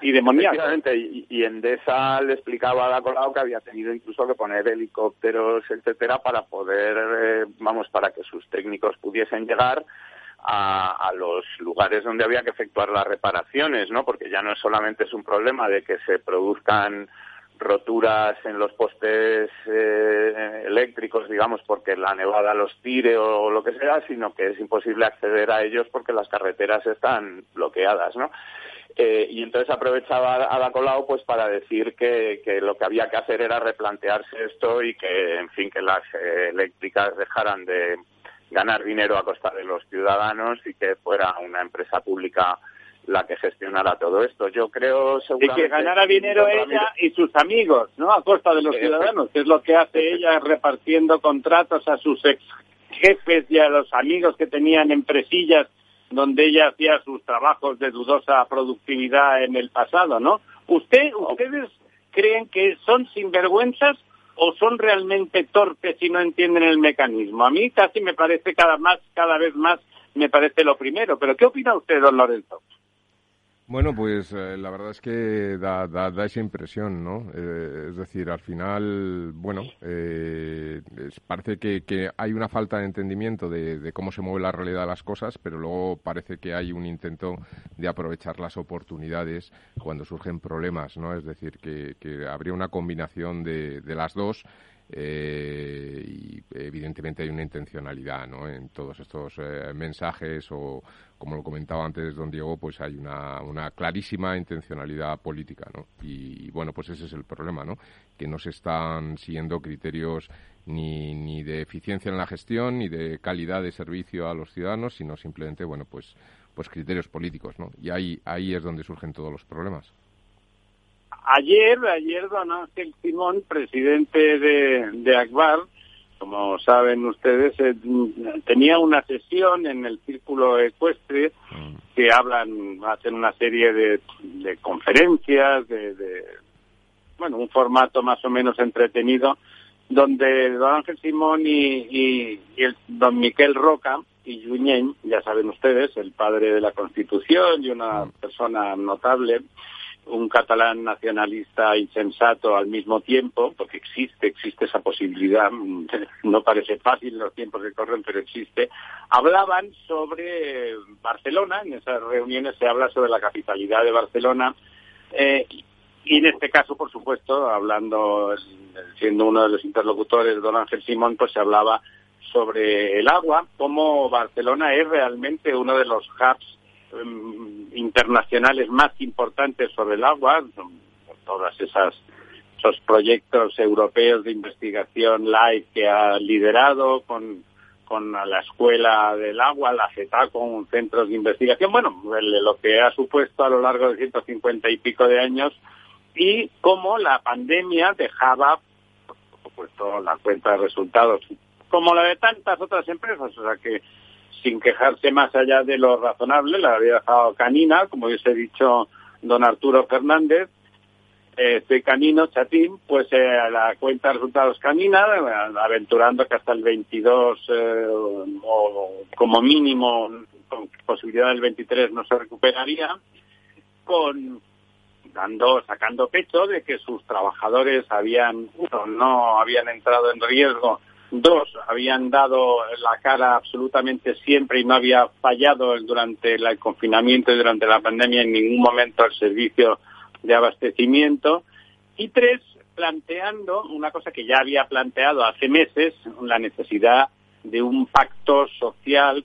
y demoníaco. Y, y Endesa le explicaba a la Colau que había tenido incluso que poner helicópteros, etcétera, para poder, eh, vamos, para que sus técnicos pudiesen llegar a, a, los lugares donde había que efectuar las reparaciones, ¿no? Porque ya no es solamente es un problema de que se produzcan roturas en los postes eh, eléctricos, digamos, porque la nevada los tire o lo que sea, sino que es imposible acceder a ellos porque las carreteras están bloqueadas, ¿no? Eh, y entonces aprovechaba a la Colau pues para decir que, que, lo que había que hacer era replantearse esto y que, en fin, que las eh, eléctricas dejaran de ganar dinero a costa de los ciudadanos y que fuera una empresa pública la que gestionara todo esto. Yo creo seguramente... Y que ganara dinero ella y sus amigos, ¿no? A costa de los ciudadanos, que es lo que hace ella repartiendo contratos a sus ex jefes y a los amigos que tenían empresillas donde ella hacía sus trabajos de dudosa productividad en el pasado, ¿no? ¿Usted, ¿Ustedes creen que son sinvergüenzas o son realmente torpes y no entienden el mecanismo? A mí casi me parece cada, más, cada vez más me parece lo primero, pero ¿qué opina usted, don Lorenzo? Bueno, pues eh, la verdad es que da, da, da esa impresión, ¿no? Eh, es decir, al final, bueno, eh, parece que, que, hay una falta de entendimiento de, de, cómo se mueve la realidad de las cosas, pero luego parece que hay un intento de aprovechar las oportunidades cuando surgen problemas, ¿no? Es decir, que, que habría una combinación de, de las dos eh, y evidentemente hay una intencionalidad ¿no? en todos estos eh, mensajes o, como lo comentaba antes don Diego, pues hay una, una clarísima intencionalidad política. ¿no? Y, bueno, pues ese es el problema, ¿no? que no se están siguiendo criterios ni, ni de eficiencia en la gestión ni de calidad de servicio a los ciudadanos, sino simplemente, bueno, pues, pues criterios políticos. ¿no? Y ahí, ahí es donde surgen todos los problemas. Ayer, ayer don Ángel Simón, presidente de, de Akbar, como saben ustedes, eh, tenía una sesión en el círculo ecuestre mm. que hablan, hacen una serie de, de conferencias, de, de, bueno, un formato más o menos entretenido, donde don Ángel Simón y, y, y el don Miquel Roca y Junyent, ya saben ustedes, el padre de la Constitución y una mm. persona notable, un catalán nacionalista insensato al mismo tiempo, porque existe, existe esa posibilidad, no parece fácil los tiempos que corren, pero existe, hablaban sobre Barcelona, en esas reuniones se habla sobre la capitalidad de Barcelona, eh, y en este caso, por supuesto, hablando, siendo uno de los interlocutores, don Ángel Simón, pues se hablaba sobre el agua, cómo Barcelona es realmente uno de los hubs Em, internacionales más importantes sobre el agua, todas esas esos proyectos europeos de investigación LIFE que ha liderado con con la Escuela del Agua, la CETA, con centros de investigación, bueno, lo que ha supuesto a lo largo de 150 y pico de años, y cómo la pandemia dejaba, por supuesto, la cuenta de resultados, como la de tantas otras empresas, o sea que sin quejarse más allá de lo razonable, la había dejado canina, como hubiese dicho don Arturo Fernández, este canino, chatín, pues eh, la cuenta de resultados canina, aventurando que hasta el 22 eh, o como mínimo con posibilidad del 23 no se recuperaría, con dando sacando pecho de que sus trabajadores habían no habían entrado en riesgo Dos, habían dado la cara absolutamente siempre y no había fallado durante el confinamiento y durante la pandemia en ningún momento el servicio de abastecimiento. Y tres, planteando una cosa que ya había planteado hace meses, la necesidad de un pacto social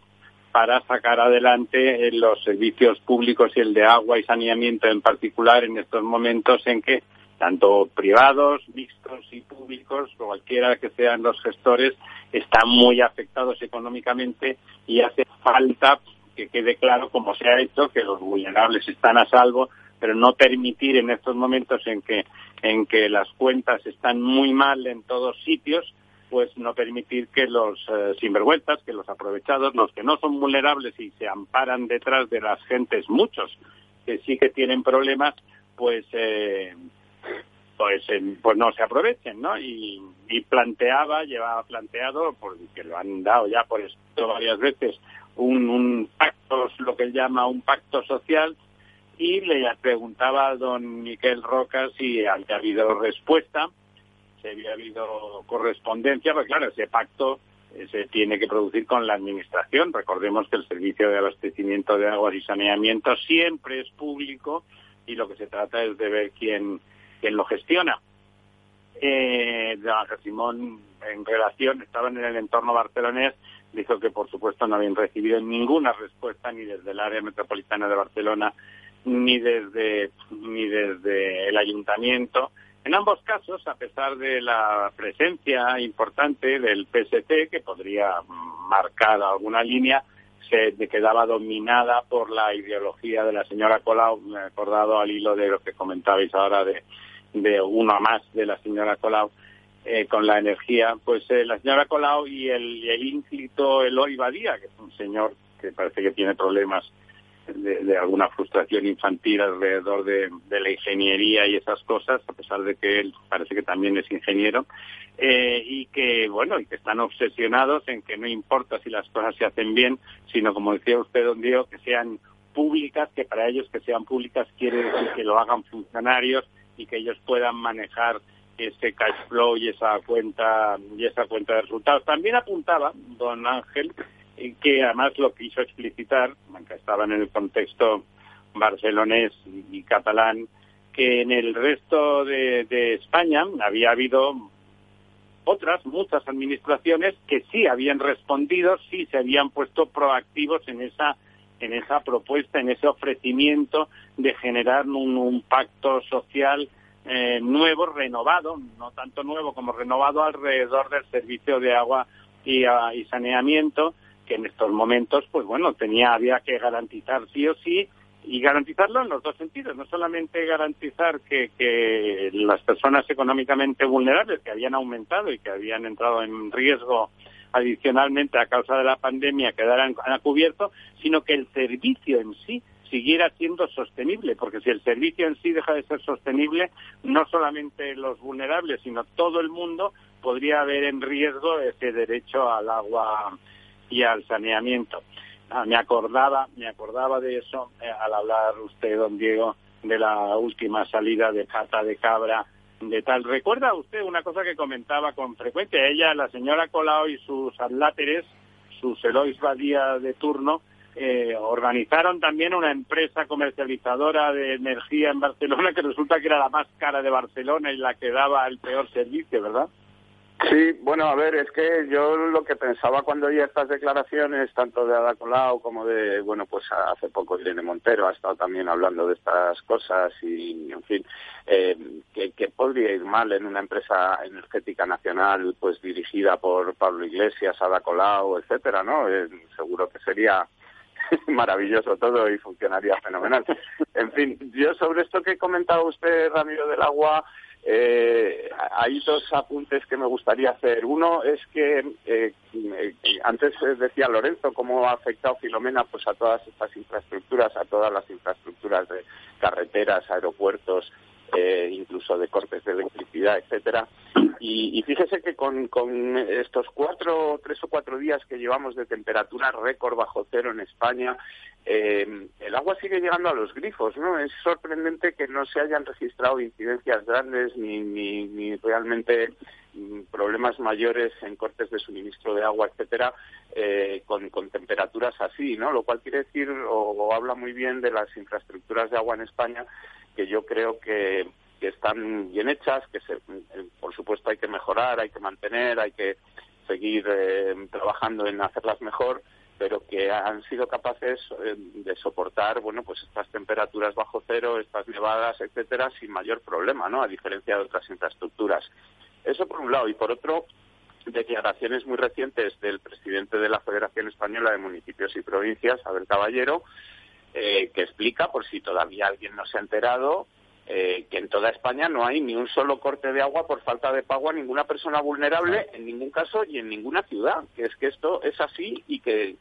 para sacar adelante los servicios públicos y el de agua y saneamiento en particular en estos momentos en que tanto privados, mixtos y públicos, cualquiera que sean los gestores, están muy afectados económicamente y hace falta que quede claro, como se ha hecho, que los vulnerables están a salvo, pero no permitir en estos momentos en que, en que las cuentas están muy mal en todos sitios, pues no permitir que los eh, sinvergüenzas, que los aprovechados, los que no son vulnerables y se amparan detrás de las gentes, muchos que sí que tienen problemas, pues eh, pues pues no se aprovechen, ¿no? Y, planteaba, llevaba planteado, porque lo han dado ya por esto varias veces, un, un pacto, lo que él llama un pacto social, y le preguntaba a don Miquel Roca si había habido respuesta, si había habido correspondencia, porque claro, ese pacto eh, se tiene que producir con la administración. Recordemos que el servicio de abastecimiento de aguas y saneamiento siempre es público y lo que se trata es de ver quién, quién lo gestiona. Eh, Simón, en relación, estaban en el entorno barcelonés, dijo que por supuesto no habían recibido ninguna respuesta ni desde el área metropolitana de Barcelona ni desde ni desde el ayuntamiento. En ambos casos, a pesar de la presencia importante del PST, que podría marcar alguna línea, se quedaba dominada por la ideología de la señora Colau, me he acordado al hilo de lo que comentabais ahora de, de uno más de la señora Colau, eh, con la energía, pues eh, la señora Colau y el, el ínclito Eloy Badía, que es un señor que parece que tiene problemas de, alguna frustración infantil alrededor de, la ingeniería y esas cosas, a pesar de que él parece que también es ingeniero, eh, y que, bueno, y que están obsesionados en que no importa si las cosas se hacen bien, sino, como decía usted, don Diego, que sean públicas, que para ellos que sean públicas quiere decir que lo hagan funcionarios y que ellos puedan manejar ese cash flow y esa cuenta y esa cuenta de resultados. También apuntaba don Ángel que además lo quiso explicitar, aunque estaba en el contexto barcelonés y, catalán, que en el resto de, España había habido otras muchas administraciones que sí habían respondido, sí se habían puesto proactivos en esa en esa propuesta, en ese ofrecimiento de generar un, pacto social eh, nuevo, renovado, no tanto nuevo como renovado alrededor del servicio de agua y saneamiento, que en estos momentos, pues bueno, tenía, había que garantizar sí o sí y garantizarlo en los dos sentidos, no solamente garantizar que, que las personas económicamente vulnerables que habían aumentado y que habían entrado en riesgo adicionalmente a causa de la pandemia quedaran a cubierto, sino que el servicio en sí siguiera siendo sostenible, porque si el servicio en sí deja de ser sostenible, no solamente los vulnerables, sino todo el mundo podría haber en riesgo ese derecho al agua y al saneamiento. Ah, me acordaba, me acordaba de eso eh, al hablar usted, don Diego, de la última salida de pata de cabra de tal. ¿Recuerda usted una cosa que comentaba con frecuencia? Ella, la señora Colau y sus adláteres, sus Elois Badía de turno, eh, organizaron también una empresa comercializadora de energía en Barcelona que resulta que era la más cara de Barcelona y la que daba el peor servicio, ¿verdad? Sí, bueno, a ver, es que yo lo que pensaba cuando oía estas declaraciones, tanto de Ada Colau como de, bueno, pues hace poco Irene Montero ha estado también hablando de estas cosas y, en fin, eh, que, podría ir mal en una empresa energética nacional, pues dirigida por Pablo Iglesias, Ada Colau, etcétera, ¿no? Eh, seguro que sería maravilloso todo y funcionaría fenomenal. En fin, yo sobre esto que comentaba usted, Ramiro del Agua, eh, hay dos apuntes que me gustaría hacer. Uno es que eh, eh, antes decía Lorenzo cómo ha afectado Filomena pues a todas estas infraestructuras, a todas las infraestructuras de carreteras, aeropuertos, eh, incluso de cortes de electricidad, etcétera. Y, fíjese que con, con, estos cuatro, tres o cuatro días que llevamos de temperatura récord bajo cero en España, eh, el agua sigue llegando a los grifos, ¿no? Es sorprendente que no se hayan registrado incidencias grandes ni realmente mm, problemas mayores en cortes de suministro de agua, etcétera, eh, con, con, temperaturas así, ¿no? Lo cual quiere decir o habla muy bien de las infraestructuras de agua en España que yo creo que, están bien hechas, que se, por supuesto hay que mejorar, hay que mantener, hay que seguir eh, trabajando en hacerlas mejor, pero que han sido capaces eh, de soportar, bueno, pues estas temperaturas bajo cero, estas nevadas, etcétera, sin mayor problema, ¿no? A diferencia de otras infraestructuras. Eso por un lado. Y por otro, declaraciones muy recientes del presidente de la Federación Española de Municipios y Provincias, Abel Caballero, eh, que explica, por si todavía alguien no se ha enterado, eh, que en toda España no hay ni un solo corte de agua por falta de pago a ninguna persona vulnerable en ningún caso y en ninguna ciudad. Que es que esto es así y que,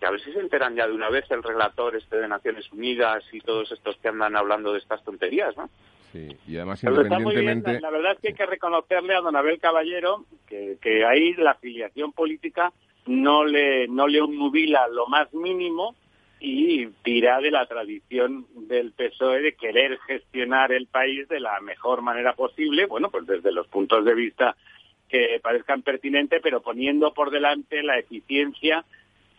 a ver si se enteran ya de una vez el relator este de Naciones Unidas y todos estos que andan hablando de estas tonterías, ¿no? Sí, y además independientemente... La verdad es que hay que reconocerle a don Abel Caballero que, que ahí la afiliación política no le, no le nubila lo más mínimo y tira de la tradición del PSOE de querer gestionar el país de la mejor manera posible, bueno, pues desde los puntos de vista que parezcan pertinentes, pero poniendo por delante la eficiencia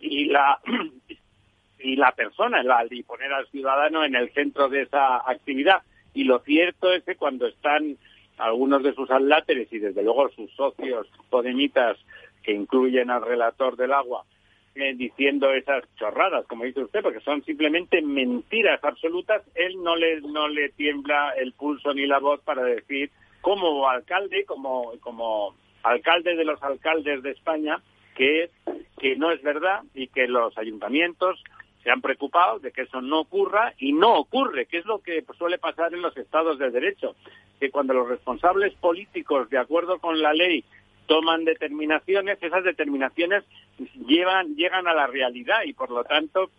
y la y la persona, y poner al ciudadano en el centro de esa actividad. Y lo cierto es que cuando están algunos de sus aláteres y desde luego sus socios podemitas que incluyen al relator del agua eh, diciendo esas chorradas, como dice usted, porque son simplemente mentiras absolutas, él no le, no le tiembla el pulso ni la voz para decir, como alcalde, como, como alcalde de los alcaldes de España, que, que no es verdad y que los ayuntamientos se han preocupado de que eso no ocurra y no ocurre, que es lo que suele pasar en los estados de derecho, que cuando los responsables políticos, de acuerdo con la ley, toman determinaciones, esas determinaciones llevan, llegan a la realidad y por lo tanto,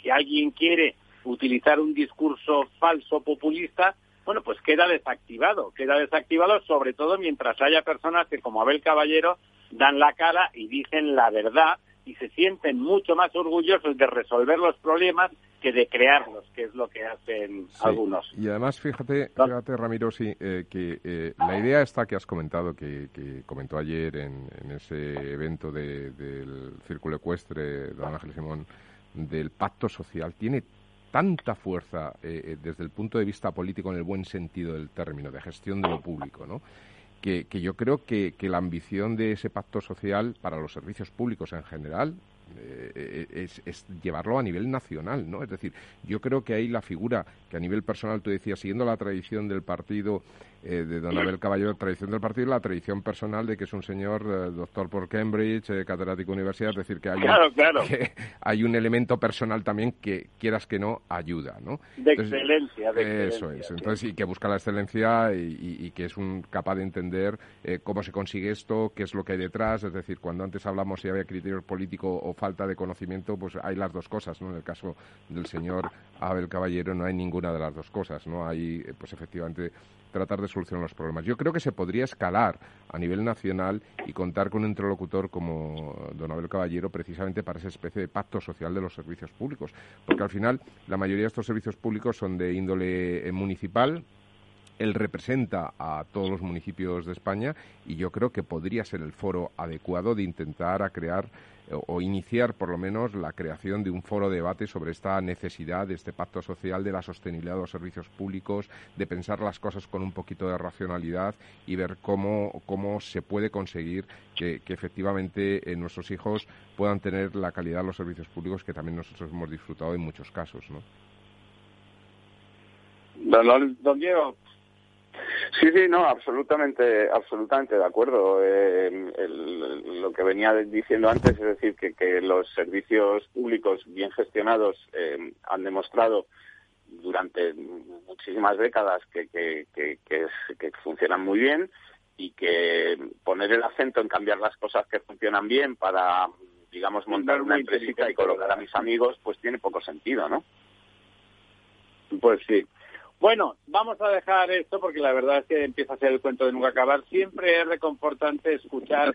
si alguien quiere utilizar un discurso falso populista, bueno, pues queda desactivado, queda desactivado sobre todo mientras haya personas que como Abel Caballero dan la cara y dicen la verdad y se sienten mucho más orgullosos de resolver los problemas que de crearlos, que es lo que hacen algunos. Y además, fíjate, fíjate Ramiro, sí, eh, que eh, la idea esta que has comentado, que, comentó ayer en, ese evento del Círculo Ecuestre, don Ángel Simón, del pacto social, tiene tanta fuerza eh, desde el punto de vista político en el buen sentido del término, de gestión de lo público, ¿no? Que, yo creo que, que la ambición de ese pacto social para los servicios públicos en general, eh, es, es, llevarlo a nivel nacional, ¿no? Es decir, yo creo que ahí la figura que a nivel personal tú decías, siguiendo la tradición del partido eh, de don Abel Caballero, tradición del partido y la tradición personal de que es un señor eh, doctor por Cambridge, eh, catedrático universidad, es decir, que hay, un, hay un elemento personal también que, quieras que no, ayuda, ¿no? De excelencia, de Eso es, entonces, y que busca la excelencia y, que es un capaz de entender cómo se consigue esto, qué es lo que hay detrás, es decir, cuando antes hablamos si había criterio político o falta de conocimiento, pues hay las dos cosas, ¿no? En el caso del señor Abel Caballero no hay ninguna de las dos cosas, ¿no? Hay, pues efectivamente, tratar de solucionar los problemas. Yo creo que se podría escalar a nivel nacional y contar con un interlocutor como don Abel Caballero precisamente para esa especie de pacto social de los servicios públicos. Porque al final la mayoría de estos servicios públicos son de índole eh, municipal, él representa a todos los municipios de España y yo creo que podría ser el foro adecuado de intentar crear o iniciar por lo menos la creación de un foro de debate sobre esta necesidad de este pacto social, de la sostenibilidad de los servicios públicos, de pensar las cosas con un poquito de racionalidad y ver cómo, cómo se puede conseguir que, efectivamente eh, nuestros hijos puedan tener la calidad de los servicios públicos que también nosotros hemos disfrutado en muchos casos. ¿no? Diego, Sí, sí, no, absolutamente, absolutamente de acuerdo. Eh, lo que venía diciendo antes es decir que, que los servicios públicos bien gestionados eh, han demostrado durante muchísimas décadas que, que, que, funcionan muy bien y que poner el acento en cambiar las cosas que funcionan bien para, digamos, montar una empresita y colocar a mis amigos, pues tiene poco sentido, ¿no? Pues sí. Bueno, vamos a dejar esto porque la verdad es que empieza a ser el cuento de nunca acabar. Siempre es reconfortante escuchar,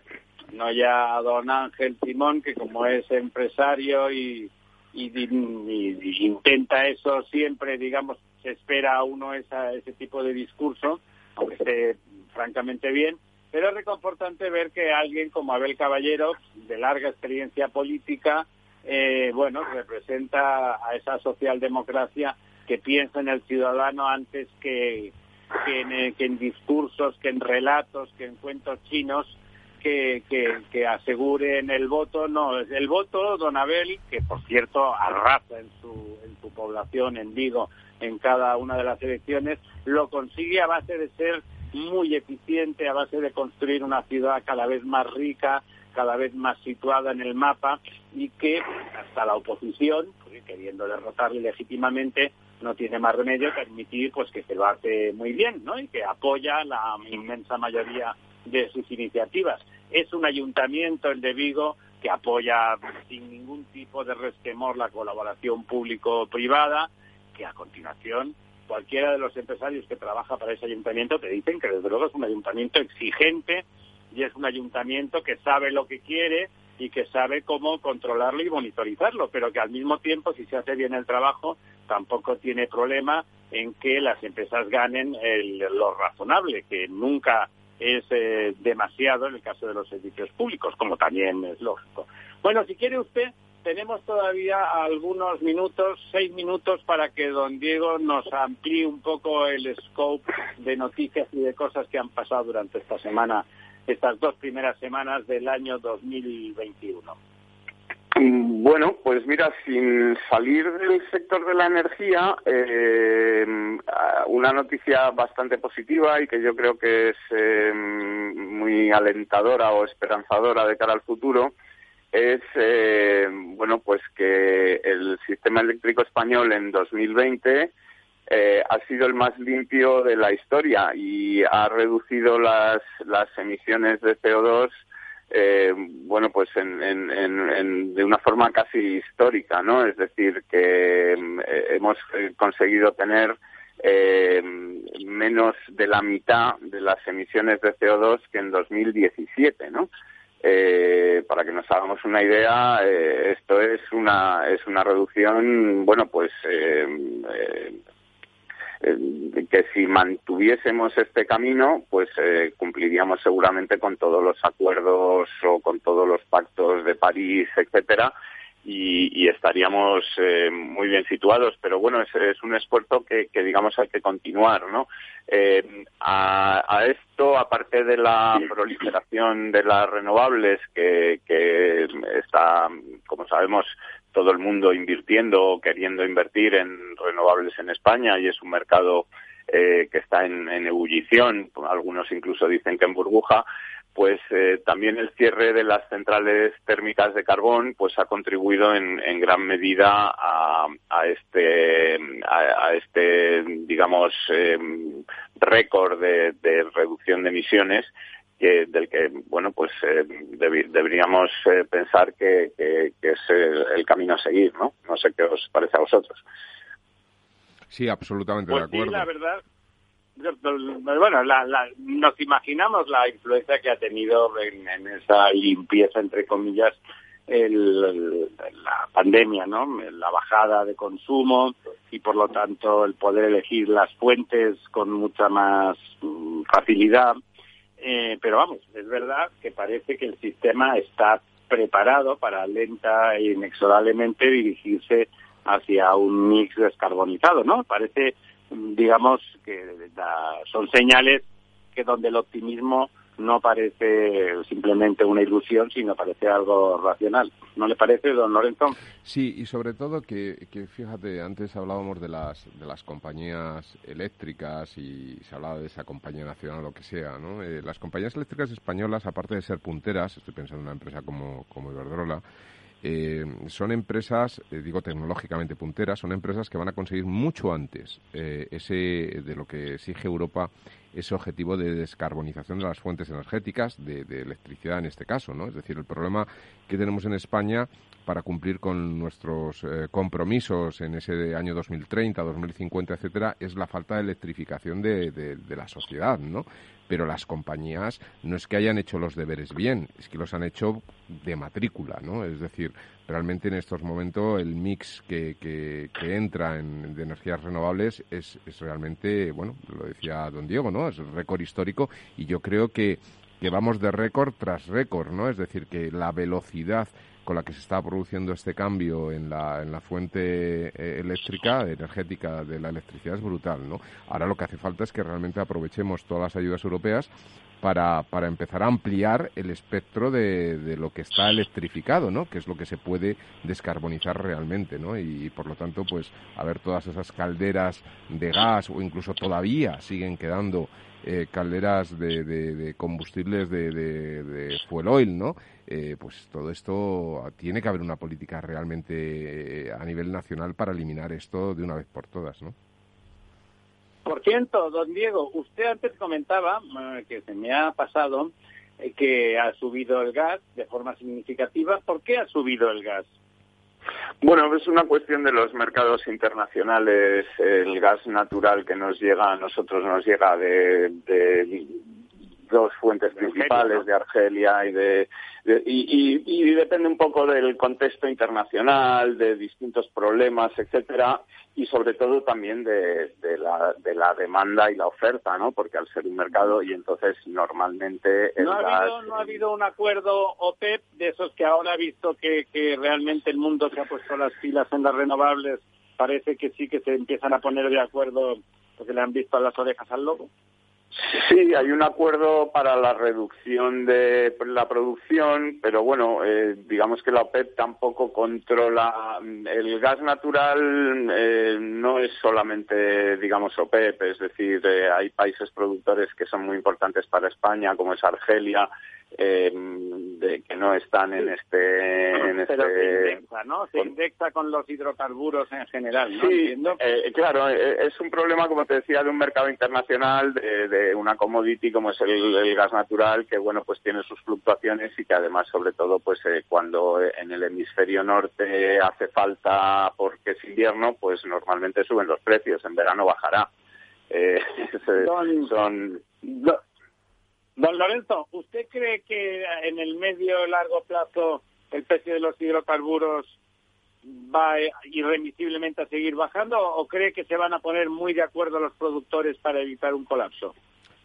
no ya a don Ángel Simón, que como es empresario y, intenta eso siempre, digamos, se espera a uno ese tipo de discurso, aunque esté francamente bien, pero es reconfortante ver que alguien como Abel Caballero, de larga experiencia política, eh, bueno, representa a esa socialdemocracia que piensa en el ciudadano antes que, que, en, discursos, que en relatos, que en cuentos chinos, que, que, aseguren el voto. No, el voto, don Abel, que por cierto arrasa en su, en su población, en Vigo, en cada una de las elecciones, lo consigue a base de ser muy eficiente, a base de construir una ciudad cada vez más rica, cada vez más situada en el mapa y que hasta la oposición, queriendo derrotarle legítimamente, no tiene más remedio que admitir pues que se lo hace muy bien, ¿no? Y que apoya la inmensa mayoría de sus iniciativas. Es un ayuntamiento, el de Vigo, que apoya sin ningún tipo de resquemor la colaboración público-privada, que a continuación cualquiera de los empresarios que trabaja para ese ayuntamiento te dicen que desde luego es un ayuntamiento exigente y es un ayuntamiento que sabe lo que quiere y que sabe cómo controlarlo y monitorizarlo, pero que al mismo tiempo, si se hace bien el trabajo, tampoco tiene problema en que las empresas ganen lo razonable, que nunca es eh, demasiado en el caso de los servicios públicos, como también es lógico. Bueno, si quiere usted, tenemos todavía algunos minutos, seis minutos, para que don Diego nos amplíe un poco el scope de noticias y de cosas que han pasado durante esta semana, estas dos primeras semanas del año 2021. Bueno, pues mira, sin salir del sector de la energía, eh, una noticia bastante positiva y que yo creo que es eh, muy alentadora o esperanzadora de cara al futuro es eh, bueno pues que el sistema eléctrico español en 2020 ha sido el más limpio de la historia y ha reducido las, las emisiones de CO2 eh, bueno, pues en, de una forma casi histórica, ¿no? Es decir, que eh, hemos eh, conseguido tener eh, menos de la mitad de las emisiones de CO2 que en 2017, ¿no? para que nos hagamos una idea, esto es una es una reducción, bueno, pues eh, que si mantuviésemos este camino, pues eh, cumpliríamos seguramente con todos los acuerdos o con todos los pactos de París, etcétera, y, estaríamos eh, muy bien situados. Pero bueno, es, un esfuerzo que, digamos, hay que continuar, ¿no? a, a, esto, aparte de la proliferación de las renovables, que, que está, como sabemos, todo el mundo invirtiendo o queriendo invertir en renovables en España y es un mercado eh, que está en, ebullición, algunos incluso dicen que en burbuja, pues eh, también el cierre de las centrales térmicas de carbón pues ha contribuido en, gran medida a, este a, este digamos eh, récord de, reducción de emisiones del que bueno pues eh, deberíamos eh, pensar que, es el, camino a seguir no no sé qué os parece a vosotros. Sí absolutamente de pues acuerdo. sí, la verdad bueno nos imaginamos la influencia que ha tenido en, esa limpieza entre comillas la pandemia, ¿no? La bajada de consumo y por lo tanto el poder elegir las fuentes con mucha más mm, facilidad eh, pero vamos, es verdad que parece que el sistema está preparado para lenta e inexorablemente dirigirse hacia un mix descarbonizado, ¿no? Parece, digamos, que son señales que donde el optimismo no parece simplemente una ilusión, sino parece algo racional. ¿No le parece, don Lorenzo? Sí, y sobre todo que, fíjate, antes hablábamos de las, de las compañías eléctricas y se hablaba de esa compañía nacional o lo que sea, ¿no? Eh, las compañías eléctricas españolas, aparte de ser punteras, estoy pensando en una empresa como, como Iberdrola, eh, son empresas, eh, digo tecnológicamente punteras, son empresas que van a conseguir mucho antes ese de lo que exige Europa ese objetivo de descarbonización de las fuentes energéticas, de, electricidad en este caso, ¿no? Es decir, el problema que tenemos en España para cumplir con nuestros eh, compromisos en ese año 2030, 2050, etcétera, es la falta de electrificación de, de la sociedad, ¿no? Pero las compañías no es que hayan hecho los deberes bien, es que los han hecho de matrícula, ¿no? Es decir, realmente en estos momentos el mix que, que, entra en, de energías renovables es, es realmente, bueno, lo decía don Diego, ¿no? Es récord histórico y yo creo que, que vamos de récord tras récord, ¿no? Es decir, que la velocidad con la que se está produciendo este cambio en la, en la fuente eh, eléctrica, energética de la electricidad es brutal, ¿no? Ahora lo que hace falta es que realmente aprovechemos todas las ayudas europeas para, para empezar a ampliar el espectro de, de, lo que está electrificado, ¿no? Que es lo que se puede descarbonizar realmente, ¿no? Y, por lo tanto, pues, a ver todas esas calderas de gas o incluso todavía siguen quedando eh, calderas de, combustibles de, de, fuel oil, ¿no? Eh, pues todo esto tiene que haber una política realmente a nivel nacional para eliminar esto de una vez por todas, ¿no? Por cierto, don Diego, usted antes comentaba, que se me ha pasado, que ha subido el gas de forma significativa. ¿Por qué ha subido el gas? Bueno, es una cuestión de los mercados internacionales. El gas natural que nos llega a nosotros nos llega de, dos fuentes principales, de Argelia y de, y, y, depende un poco del contexto internacional, de distintos problemas, etcétera, y sobre todo también de, de, la, de la demanda y la oferta, ¿no? Porque al ser un mercado y entonces normalmente no ha habido no ha habido un acuerdo OPEP de esos que ahora ha visto que, que realmente el mundo se ha puesto las pilas en las renovables parece que sí que se empiezan a poner de acuerdo porque le han visto las orejas al lobo. Sí, hay un acuerdo para la reducción de la producción, pero bueno, eh, digamos que la OPEP tampoco controla el gas natural. Eh, no es solamente, digamos, OPEP, es decir, eh, hay países productores que son muy importantes para España, como es Argelia, eh, de, que no están en este... En Pero este, se indexa, ¿no? Se indexa con los hidrocarburos en general, ¿no? Sí, eh, claro, eh, es un problema, como te decía, de un mercado internacional, de, una commodity como es el, gas natural, que, bueno, pues tiene sus fluctuaciones y que además, sobre todo, pues eh, cuando en el hemisferio norte hace falta porque es invierno, pues normalmente suben los precios, en verano bajará. Eh, son, Don Lorenzo, ¿usted cree que en el medio largo plazo el precio de los hidrocarburos va irremisiblemente a seguir bajando o cree que se van a poner muy de acuerdo los productores para evitar un colapso?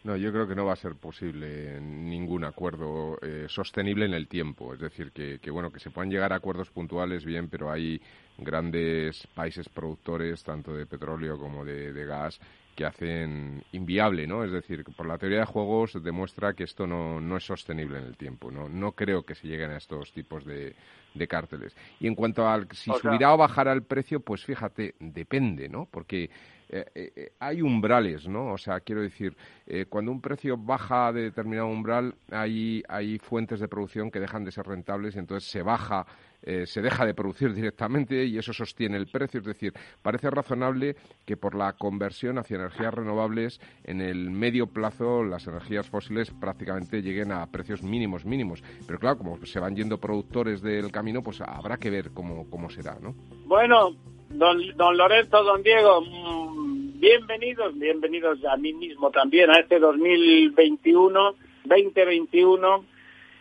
No, yo creo que no va a ser posible ningún acuerdo eh, sostenible en el tiempo. Es decir, que, bueno, que se puedan llegar a acuerdos puntuales, bien, pero hay grandes países productores, tanto de petróleo como de gas, que hacen inviable, ¿no? Es decir, por la teoría de juegos demuestra que esto no, no es sostenible en el tiempo, ¿no? No creo que se lleguen a estos tipos de, de cárteles. Y en cuanto al si subirá o bajará el precio, pues fíjate, depende, ¿no? Porque eh, eh, hay umbrales, ¿no? O sea, quiero decir, eh, cuando un precio baja de determinado umbral, hay, hay fuentes de producción que dejan de ser rentables y entonces se baja eh, se deja de producir directamente y eso sostiene el precio. Es decir, parece razonable que por la conversión hacia energías renovables en el medio plazo las energías fósiles prácticamente lleguen a precios mínimos, mínimos. Pero claro, como se van yendo productores del camino, pues habrá que ver cómo, cómo será, ¿no? Bueno, don, don Lorenzo, don Diego, mm, bienvenidos, bienvenidos a mí mismo también a este 2021, 2021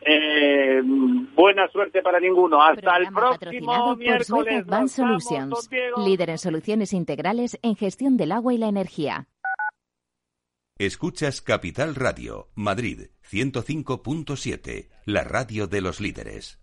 eh, buena suerte para ninguno. Hasta el próximo miércoles. Van Solutions, líder en soluciones integrales en gestión del agua y la energía. Escuchas Capital Radio, Madrid 105.7, la radio de los líderes.